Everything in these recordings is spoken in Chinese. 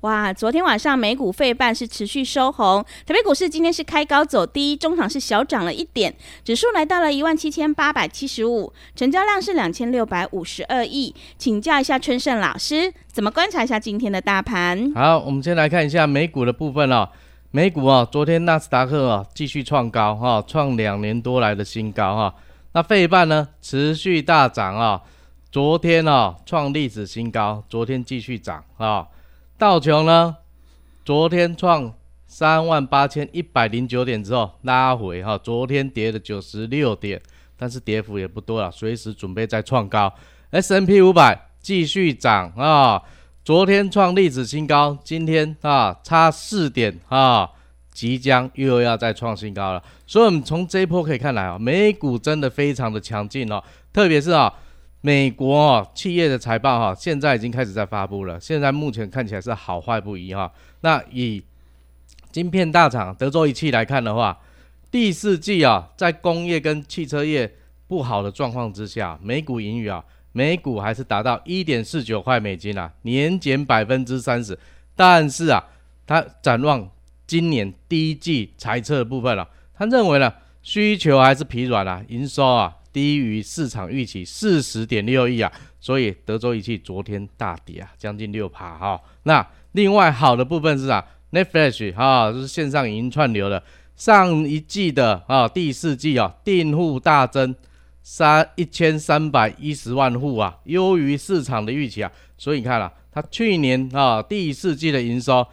哇，昨天晚上美股费半是持续收红，台北股市今天是开高走低，中场是小涨了一点，指数来到了一万七千八百七十五，成交量是两千六百五十二亿。请教一下春盛老师，怎么观察一下今天的大盘？好，我们先来看一下美股的部分哦。美股啊、哦，昨天纳斯达克啊继续创高哈、哦，创两年多来的新高哈、哦。那费半呢持续大涨啊、哦，昨天啊创历史新高，昨天继续涨啊。道琼呢，昨天创三万八千一百零九点之后拉回哈，昨天跌了九十六点，但是跌幅也不多了，随时准备再创高。S&P 五百继续涨啊，昨天创历史新高，今天啊差四点啊，即将又要再创新高了。所以，我们从这一波可以看来啊，美股真的非常的强劲哦，特别是啊。美国哦，企业的财报哈，现在已经开始在发布了。现在目前看起来是好坏不一哈。那以晶片大厂德州仪器来看的话，第四季啊，在工业跟汽车业不好的状况之下，每股盈余啊，每股还是达到一点四九块美金啊，年减百分之三十。但是啊，他展望今年第一季财测的部分了，他认为呢，需求还是疲软啊，营收啊。低于市场预期四十点六亿啊，所以德州仪器昨天大跌啊，将近六趴哈。那另外好的部分是啊，Netflix 哈，就是线上影音串流的，上一季的啊第四季啊订户大增三一千三百一十万户啊，优于市场的预期啊，所以你看、啊，它去年啊第四季的营收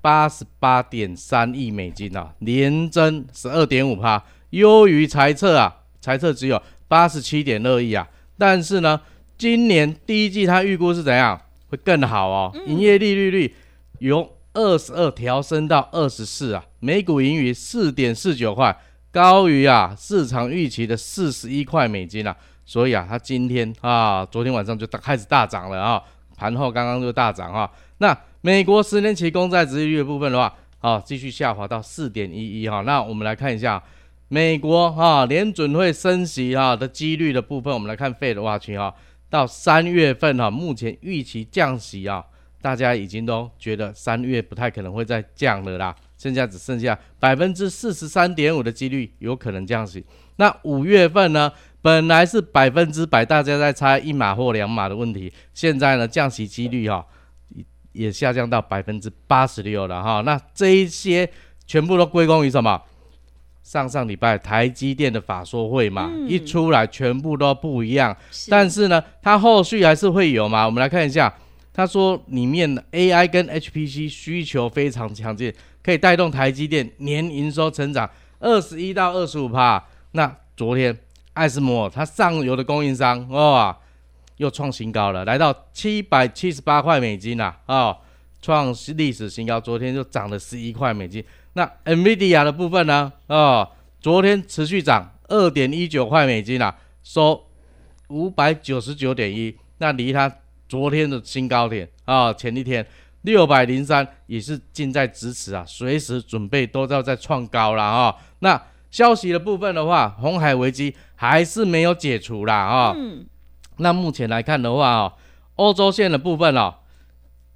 八十八点三亿美金啊，年增十二点五趴，优于财测啊，财测只有。八十七点二亿啊，但是呢，今年第一季它预估是怎样？会更好哦。营业利率率由二十二调升到二十四啊，每股盈余四点四九块，高于啊市场预期的四十一块美金啊。所以啊，它今天啊，昨天晚上就大开始大涨了啊，盘后刚刚就大涨啊。那美国十年期公债殖利率的部分的话，啊，继续下滑到四点一一哈。那我们来看一下。美国哈联准会升息哈的几率的部分，我们来看 Fed Watch 哈，到三月份哈，目前预期降息啊，大家已经都觉得三月不太可能会再降了啦，现在只剩下百分之四十三点五的几率有可能降息。那五月份呢，本来是百分之百，大家在猜一码或两码的问题，现在呢降息几率哈也下降到百分之八十六了哈。那这一些全部都归功于什么？上上礼拜台积电的法说会嘛，嗯、一出来全部都不一样。是但是呢，它后续还是会有嘛。我们来看一下，他说里面的 AI 跟 HPC 需求非常强劲，可以带动台积电年营收成长二十一到二十五帕。那昨天艾斯摩它上游的供应商哇，又创新高了，来到七百七十八块美金呐，啊，创历史新高。昨天就涨了十一块美金。那 NVIDIA 的部分呢？啊、哦，昨天持续涨二点一九块美金啊，收五百九十九点一，那离它昨天的新高点啊、哦，前一天六百零三也是近在咫尺啊，随时准备都要再创高了啊、哦。那消息的部分的话，红海危机还是没有解除啦啊。哦嗯、那目前来看的话哦，欧洲线的部分哦，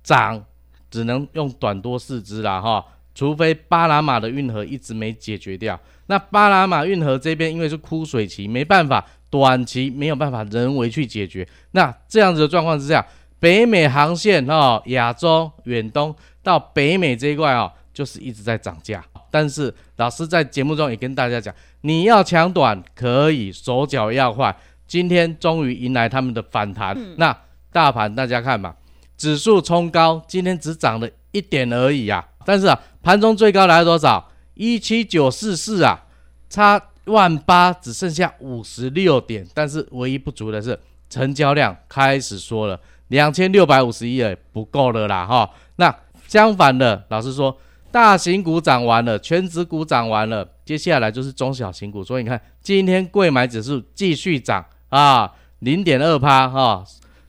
涨只能用短多四只啦哈。哦除非巴拿马的运河一直没解决掉，那巴拿马运河这边因为是枯水期，没办法，短期没有办法人为去解决。那这样子的状况之下，北美航线哦，亚洲、远东到北美这一块哦，就是一直在涨价。但是老师在节目中也跟大家讲，你要抢短可以，手脚要快。今天终于迎来他们的反弹。嗯、那大盘大家看吧，指数冲高，今天只涨了一点而已啊。但是啊，盘中最高来了多少？一七九四四啊，差万八，只剩下五十六点。但是唯一不足的是，成交量开始缩了，两千六百五十亿也不够了啦哈。那相反的，老实说，大型股涨完了，全指股涨完了，接下来就是中小型股。所以你看，今天柜买指数继续涨啊，零点二趴哈。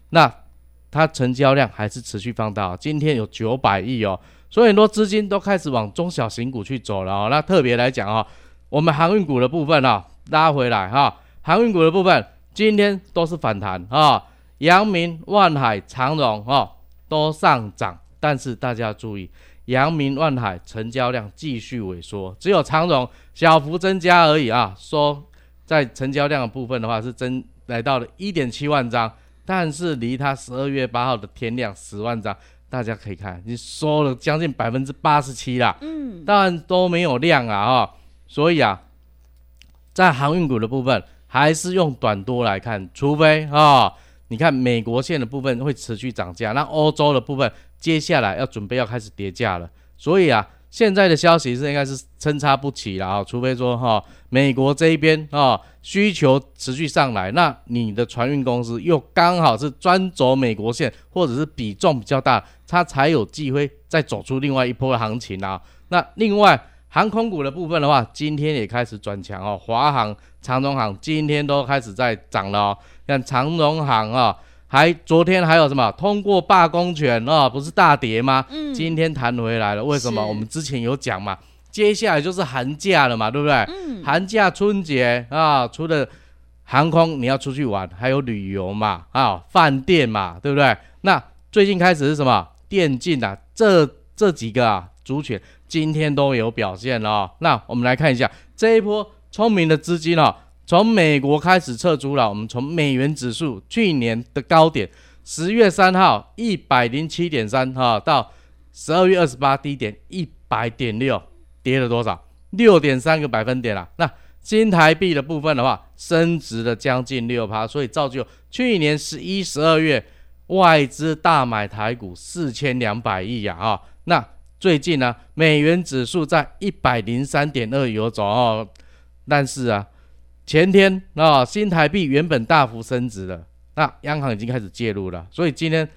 那它成交量还是持续放大，今天有九百亿哦。所以很多资金都开始往中小型股去走了哦。那特别来讲哦，我们航运股的部分啊，拉回来哈，航运股的部分今天都是反弹啊，阳明、万海、长荣哈都上涨，但是大家注意，阳明、万海成交量继续萎缩，只有长荣小幅增加而已啊。说在成交量的部分的话，是增来到了一点七万张，但是离它十二月八号的天量十万张。大家可以看，你缩了将近百分之八十七啦，嗯，当然都没有量啊，哈，所以啊，在航运股的部分，还是用短多来看，除非啊，你看美国线的部分会持续涨价，那欧洲的部分接下来要准备要开始跌价了，所以啊。现在的消息是应该是参差不齐了啊，除非说哈美国这一边啊需求持续上来，那你的船运公司又刚好是专走美国线，或者是比重比较大，它才有机会再走出另外一波行情啊。那另外航空股的部分的话，今天也开始转强哦，华航、长荣航今天都开始在涨了哦，像长荣航啊。还昨天还有什么通过罢工权啊？不是大跌吗？嗯，今天弹回来了，为什么？我们之前有讲嘛，接下来就是寒假了嘛，对不对？嗯，寒假春节啊，除了航空你要出去玩，还有旅游嘛，啊，饭店嘛，对不对？那最近开始是什么？电竞啊，这这几个啊族群今天都有表现了哦。那我们来看一下这一波聪明的资金哦。从美国开始撤出了，我们从美元指数去年的高点十月三号一百零七点三哈，到十二月二十八低点一百点六，跌了多少？六点三个百分点了。那新台币的部分的话，升值了将近六趴，所以造就去年十一、十二月外资大买台股四千两百亿呀啊。那最近呢，美元指数在一百零三点二游走哦，但是啊。前天啊、新台币原本大幅升值了，那央行已经开始介入了，所以今天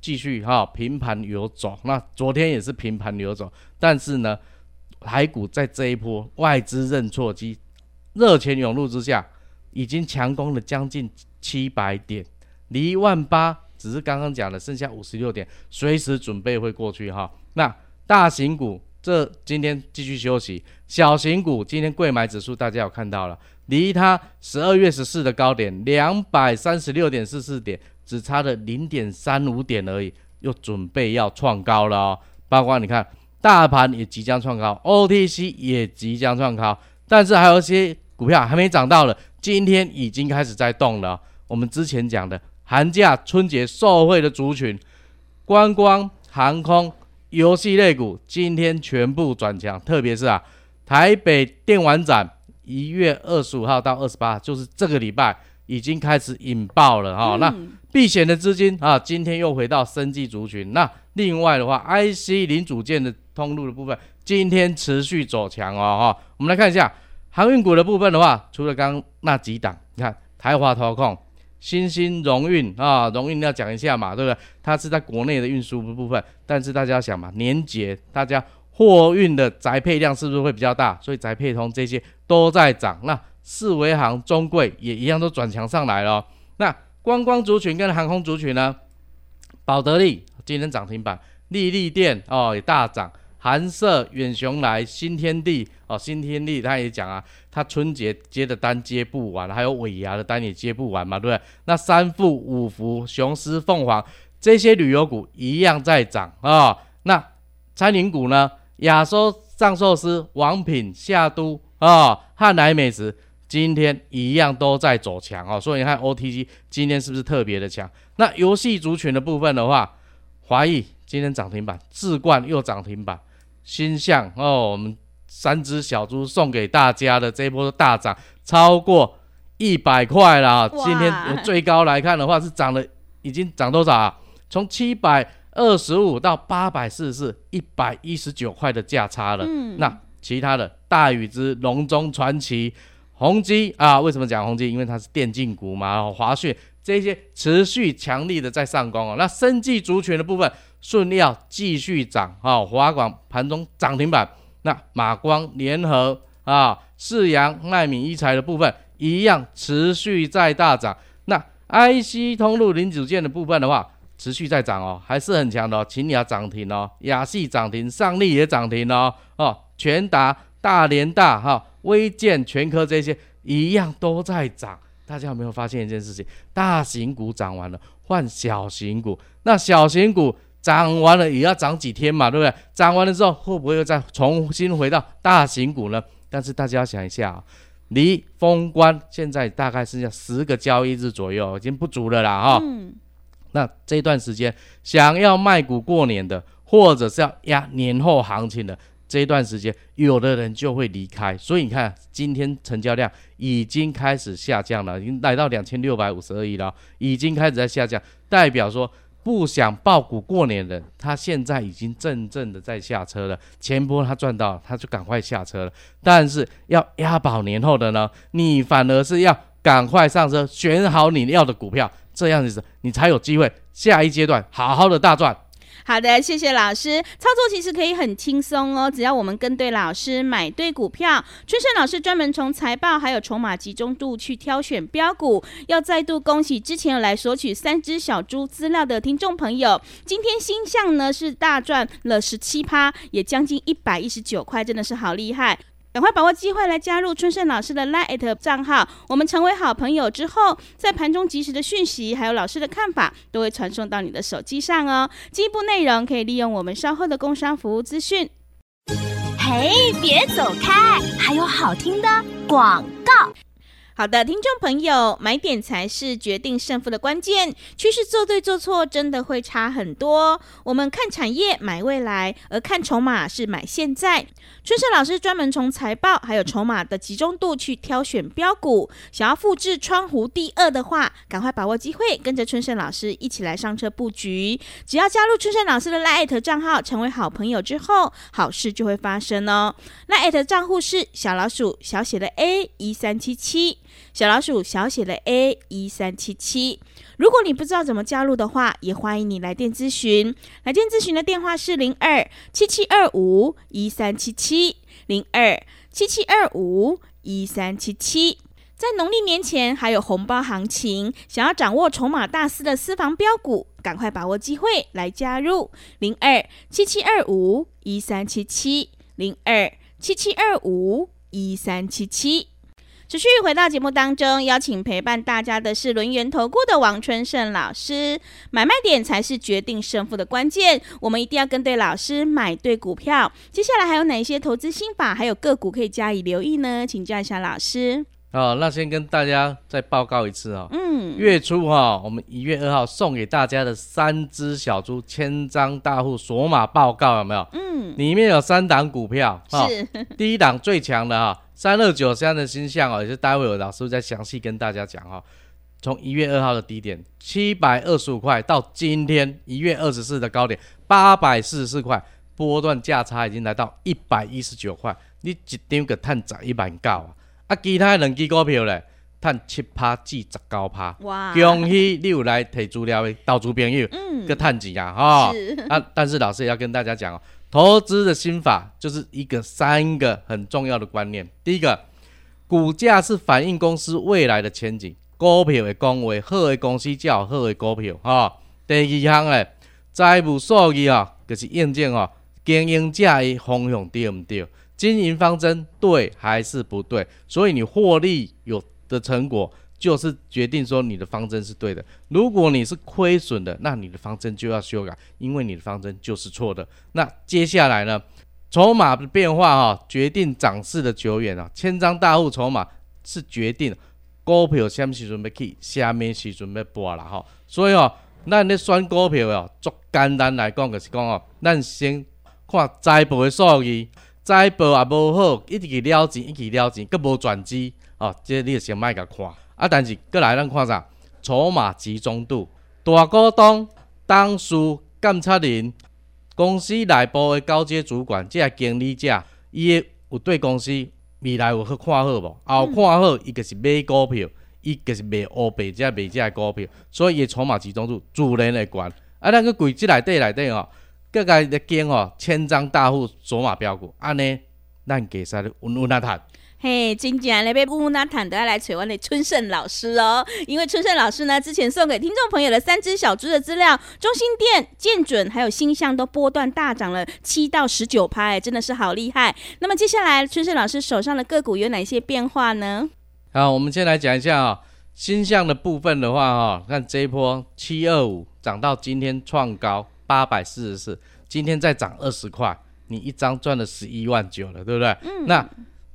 继续哈、平盘游走。那昨天也是平盘游走，但是呢，台股在这一波外资认错机、热钱涌入之下，已经强攻了将近七百点，离万八只是刚刚讲的剩下五十六点，随时准备会过去哈、那大型股这今天继续休息，小型股今天贵买指数大家有看到了。离它十二月十四的高点两百三十六点四四点，只差了零点三五点而已，又准备要创高了哦。包括你看，大盘也即将创高，OTC 也即将创高，但是还有一些股票还没涨到了，今天已经开始在动了。我们之前讲的寒假春节受惠的族群，观光、航空、游戏类股，今天全部转强，特别是啊，台北电玩展。一月二十五号到二十八，就是这个礼拜已经开始引爆了哈、嗯。那避险的资金啊，今天又回到生技族群。那另外的话，IC 零组件的通路的部分，今天持续走强哦哈。我们来看一下航运股的部分的话，除了刚刚那几档，你看台华投控、新兴荣运啊，荣运要讲一下嘛，对不对？它是在国内的运输部分，但是大家想嘛，年节大家。货运的宅配量是不是会比较大？所以宅配通这些都在涨。那四维行、中柜也一样都转强上来了。那观光族群跟航空族群呢？宝得利今天涨停板，力丽电哦也大涨，寒舍、远雄来、新天地哦，新天地他也讲啊，他春节接的单接不完，还有尾牙的单也接不完嘛，对不对？那三富、五福、雄狮、凤凰这些旅游股一样在涨啊、那餐饮股呢？亚洲藏寿司、王品、夏都啊、哦、汉来美食，今天一样都在走强哦。所以你看 OTG 今天是不是特别的强？那游戏族群的部分的话，华裔今天涨停板，智冠又涨停板，新象哦，我们三只小猪送给大家的这一波大涨，超过一百块了。今天有最高来看的话是涨了，已经涨多少啊？从七百二十五到八百四十四，一百一十九块的价差了。嗯，那其他的大禹之龙中、传奇、宏基啊，为什么讲宏基？因为它是电竞股嘛，华讯这些持续强力的在上攻哦。那生技族群的部分，顺利要继续涨啊，华广盘中涨停板。那马光联合啊，世阳奈米一材的部分一样持续在大涨。那 IC 通路零组件的部分的话，持续在涨哦，还是很强的哦。勤亚涨停哦，亚细涨停，上力也涨停哦。哦，全达、大连大、哈、微健、全科这些一样都在涨。大家有没有发现一件事情？大型股涨完了，换小型股。那小型股。涨完了也要涨几天嘛，对不对？涨完了之后会不会又再重新回到大型股呢？但是大家要想一下啊，离封关现在大概剩下十个交易日左右，已经不足了啦哈。那这段时间想要卖股过年的，或者是要压年后行情的这一段时间，有的人就会离开。所以你看，今天成交量已经开始下降了，已经来到两千六百五十二亿了，已经开始在下降，代表说。不想爆股过年的，他现在已经真正的在下车了。前波他赚到了，他就赶快下车了。但是要押宝年后的呢，你反而是要赶快上车，选好你要的股票，这样子你才有机会下一阶段好好的大赚。好的，谢谢老师。操作其实可以很轻松哦，只要我们跟对老师，买对股票。春盛老师专门从财报还有筹码集中度去挑选标股。要再度恭喜之前有来索取三只小猪资料的听众朋友，今天星象呢是大赚了十七趴，也将近一百一十九块，真的是好厉害。赶快把握机会来加入春盛老师的 LINE@ 账号，我们成为好朋友之后，在盘中及时的讯息还有老师的看法，都会传送到你的手机上哦。进一步内容可以利用我们稍后的工商服务资讯。嘿，别走开，还有好听的广告。好的，听众朋友，买点才是决定胜负的关键。趋势做对做错，真的会差很多。我们看产业买未来，而看筹码是买现在。春盛老师专门从财报还有筹码的集中度去挑选标股。想要复制川湖第二的话，赶快把握机会，跟着春盛老师一起来上车布局。只要加入春盛老师的 LINE@ 账号，成为好朋友之后，好事就会发生哦。LINE@ 账户是小老鼠小写的 A 一三七七。小老鼠小写的 A 一三七七，如果你不知道怎么加入的话，也欢迎你来电咨询。来电咨询的电话是零二七七二五一三七七零二七七二五一三七七。在农历年前还有红包行情，想要掌握筹码大师的私房标股，赶快把握机会来加入零二七七二五一三七七零二七七二五一三七七。持续回到节目当中，邀请陪伴大家的是轮源投顾的王春盛老师。买卖点才是决定胜负的关键，我们一定要跟对老师，买对股票。接下来还有哪一些投资心法，还有个股可以加以留意呢？请教一下老师。哦，那先跟大家再报告一次哦。嗯，月初哈、哦，我们一月二号送给大家的三只小猪千张大户索马报告有没有？嗯，里面有三档股票，哦、是第一档最强的哈、哦。三二九三的星象哦，也是待会有老师再详细跟大家讲哈、哦。从一月二号的低点七百二十五块到今天一月二十四的高点八百四十四块，波段价差已经来到一百一十九块，你一张个赚十一万九啊！啊，其他两支股票咧，探七趴至十九趴。哇！恭喜你有来提资料的投资朋友，嗯，个赚钱啊哈！啊，但是老师也要跟大家讲哦。投资的心法就是一个三个很重要的观念。第一个，股价是反映公司未来的前景，股票会讲话，好的公司才有好的股票哈、第二项咧，财务数据啊，就是验证哈，经营者的方向对不对，经营方针对还是不对，所以你获利有的成果。就是决定说你的方针是对的。如果你是亏损的，那你的方针就要修改，因为你的方针就是错的。那接下来呢，筹码的变化哈、哦，决定涨势的久远啊。千张大户筹码是决定股票什么时准备去，下面时准备播了哈。所以哦，咱咧选股票哦，做简单来讲就是讲哦，咱先看财报的数据，财报也无好，一直去了钱，一直去了钱，佮无转机哦，这你就先卖甲看。啊，但是过来咱看啥？筹码集中度，大股东董事、监察人、公司内部的高阶主管、这经理者，伊有对公司未来有去看好无？有看好，伊就是买股票，伊就是卖乌白这卖这股票，所以伊筹码集中度自然会悬。啊，咱个柜子内底内底哦，各个的间哦，千张大户筹码标股，安尼咱给啥的稳稳啊谈。嘿，今天来被乌纳坦德要来找我的春盛老师哦，因为春盛老师呢，之前送给听众朋友的三只小猪的资料，中心店、建准还有星象都波段大涨了七到十九拍，真的是好厉害。那么接下来春盛老师手上的个股有哪些变化呢？好，我们先来讲一下啊、哦，星象的部分的话哈、哦，看这一波七二五涨到今天创高八百四十四，今天再涨二十块，你一张赚了十一万九了，对不对？嗯，那。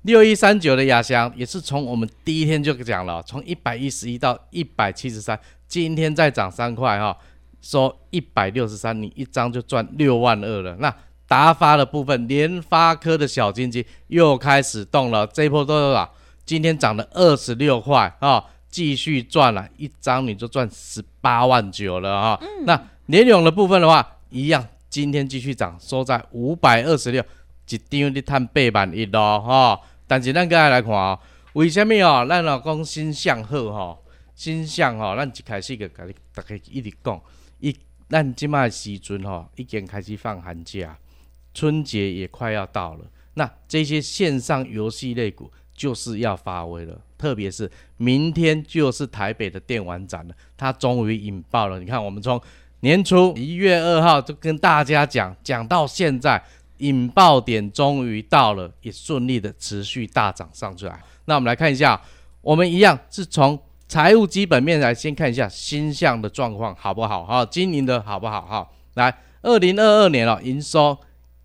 六一三九的雅翔也是从我们第一天就讲了，从一百一十一到一百七十三，今天再涨三块哈，说一百六十三，你一张就赚六万二了。那达发的部分，联发科的小金鸡又开始动了，这一波多少？今天涨了二十六块啊，继续赚了，一张你就赚十八万九了哈。那联勇的部分的话，一样，今天继续涨，收在五百二十六，一张你赚八万一咯哈。但是咱个来看哦，为什么哦？咱老讲心向好吼，星象吼，咱一开始就甲你大家一直讲，一咱即卖时阵吼，已经开始放寒假，春节也快要到了。那这些线上游戏类股就是要发威了，特别是明天就是台北的电玩展了，它终于引爆了。你看，我们从年初一月二号就跟大家讲，讲到现在。引爆点终于到了，也顺利的持续大涨上去来。那我们来看一下，我们一样是从财务基本面来先看一下星象的状况好不好？哈，经营的好不好？哈，来，二零二二年哦，营收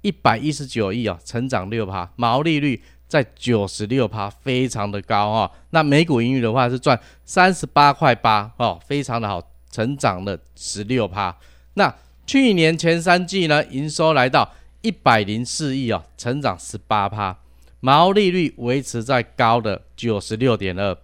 一百一十九亿哦，成长六趴，毛利率在九十六趴，非常的高哈。那每股盈余的话是赚三十八块八哦，非常的好，成长了十六趴。那去年前三季呢，营收来到。一百零四亿哦，成长十八趴，毛利率维持在高的九十六点二，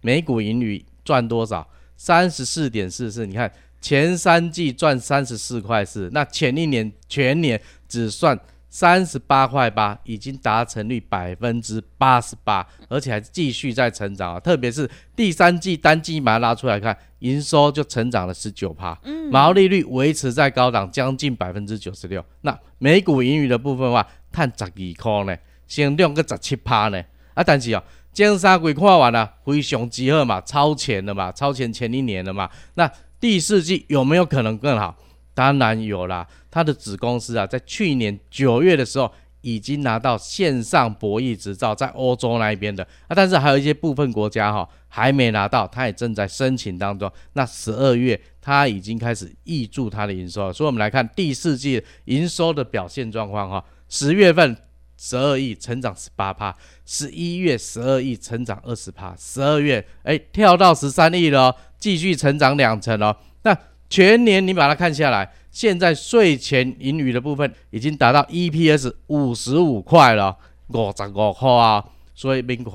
每股盈余赚多少？三十四点四四。你看前三季赚三十四块四，那前一年全年只算三十八块八，已经达成率百分之八十八，而且还继续在成长啊！特别是第三季单季把它拉出来看，营收就成长了十九趴，毛利率维持在高档，将近百分之九十六。那每股盈余的部分的话，探十二块呢，先量个十七趴呢。啊，但是哦，前三季看完了，非常之好嘛，超前了嘛，超前前一年了嘛。那第四季有没有可能更好？当然有啦。他的子公司啊，在去年九月的时候已经拿到线上博弈执照，在欧洲那一边的啊，但是还有一些部分国家哈、还没拿到，他也正在申请当中。那十二月他已经开始预注他的营收了，所以我们来看第四季营收的表现状况哈。十月份十二亿，成长十八趴；十一月十二亿，成长二十趴；十二月哎跳到十三亿了，继续成长两成哦。那全年你把它看下来。现在税前盈余的部分已经达到 EPS 五十五块了，五十五块啊！所以别看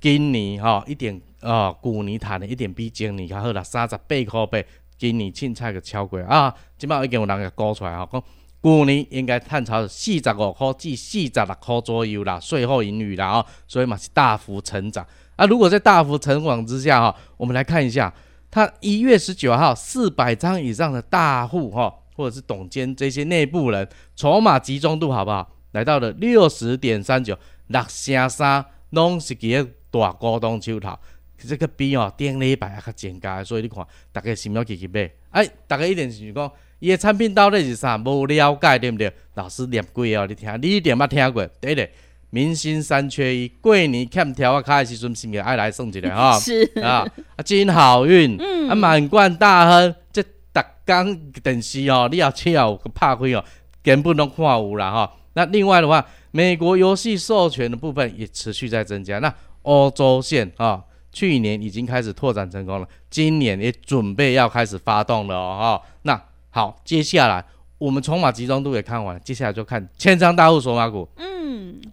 今年哈一点啊，去年谈的一点比今年较好了，三十八块八，今年凊彩个超过啊！今麦已经有人个估出来啊，讲去年应该探超四十五块至四十六块左右啦，税后盈余啦啊，所以嘛是大幅成长啊！如果在大幅成长之下哈，我们来看一下。他一月十九号，四百张以上的大户哈，或者是董监这些内部人，筹码集中度好不好？来到了六十点三九，六成三拢是几个大股东手头，这个比哦顶礼拜还较增加，所以你看大家是要记记买。哎，大家一定是讲，伊的产品到底是啥？无了解对不对？老师念过哦，你听，你一定捌听过，对的。明星三缺一，过年欠条啊，卡的时阵是不是爱来送一个哈？是啊，啊真好运，嗯，啊满贯大亨，这逐工电视哦，你要笑个拍开哦，根本都看无啦哈。那另外的话，美国游戏授权的部分也持续在增加。那欧洲线啊，去年已经开始拓展成功了，今年也准备要开始发动了哦。那好，接下来。我们筹码集中度也看完了，接下来就看千张大户筹码股。嗯，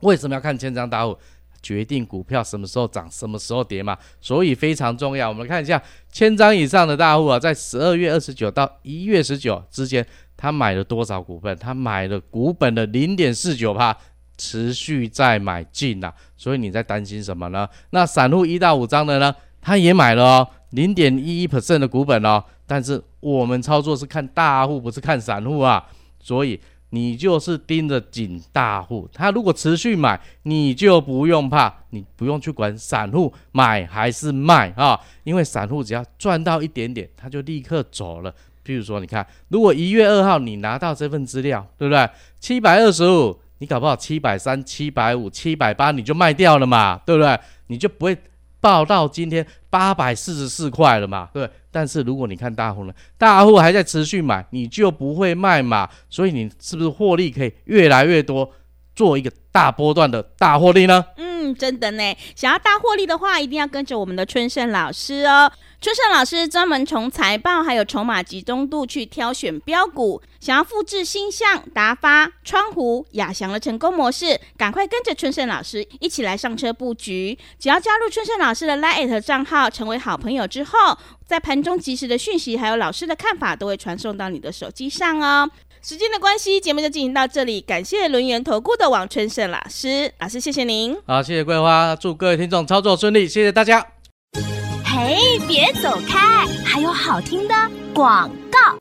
为什么要看千张大户？决定股票什么时候涨、什么时候跌嘛，所以非常重要。我们看一下千张以上的大户啊，在十二月二十九到一月十九之间，他买了多少股份？他买了股本的零点四九趴，持续在买进呐。所以你在担心什么呢？那散户一到五张的呢？他也买了哦，零点一一 percent 的股本哦。但是我们操作是看大户，不是看散户啊，所以。你就是盯着紧大户，他如果持续买，你就不用怕，你不用去管散户买还是卖啊，因为散户只要赚到一点点，他就立刻走了。譬如说，你看，如果一月二号你拿到这份资料，对不对？七百二十五，你搞不好七百三、七百五、七百八你就卖掉了嘛，对不对？你就不会。报到今天八百四十四块了嘛？对，但是如果你看大户呢，大户还在持续买，你就不会卖嘛，所以你是不是获利可以越来越多，做一个大波段的大获利呢？嗯，真的呢，想要大获利的话，一定要跟着我们的春盛老师哦。春盛老师专门从财报还有筹码集中度去挑选标股，想要复制星象、达发、川湖、亚翔的成功模式，赶快跟着春盛老师一起来上车布局。只要加入春盛老师的 LINE@ 账号，成为好朋友之后，在盘中及时的讯息还有老师的看法，都会传送到你的手机上哦。时间的关系，节目就进行到这里，感谢轮圆投顾的王春盛老师，老师谢谢您。好，谢谢桂花，祝各位听众操作顺利，谢谢大家。哎，别走开，还有好听的广告。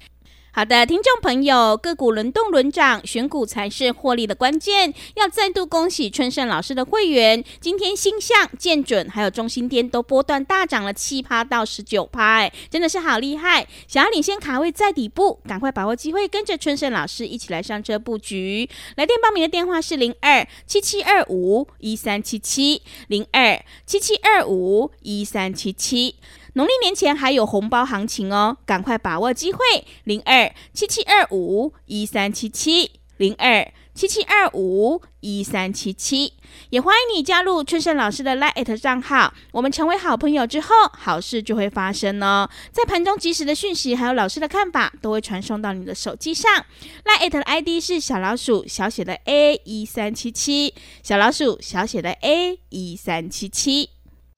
好的，听众朋友，个股轮动轮涨，选股才是获利的关键。要再度恭喜春盛老师的会员，今天星象、建准还有中心店都波段大涨了七趴到十九趴，真的是好厉害！想要领先卡位在底部，赶快把握机会，跟着春盛老师一起来上车布局。来电报名的电话是零二七七二五一三七七零二七七二五一三七七。农历年前还有红包行情哦，赶快把握机会！零二七七二五一三七七，零二七七二五一三七七，也欢迎你加入春盛老师的 LINE@ 账号。我们成为好朋友之后，好事就会发生哦。在盘中即时的讯息，还有老师的看法，都会传送到你的手机上。LINE@ 的 ID 是小老鼠小写的 A 一三七七，小老鼠小写的 A 一三七七。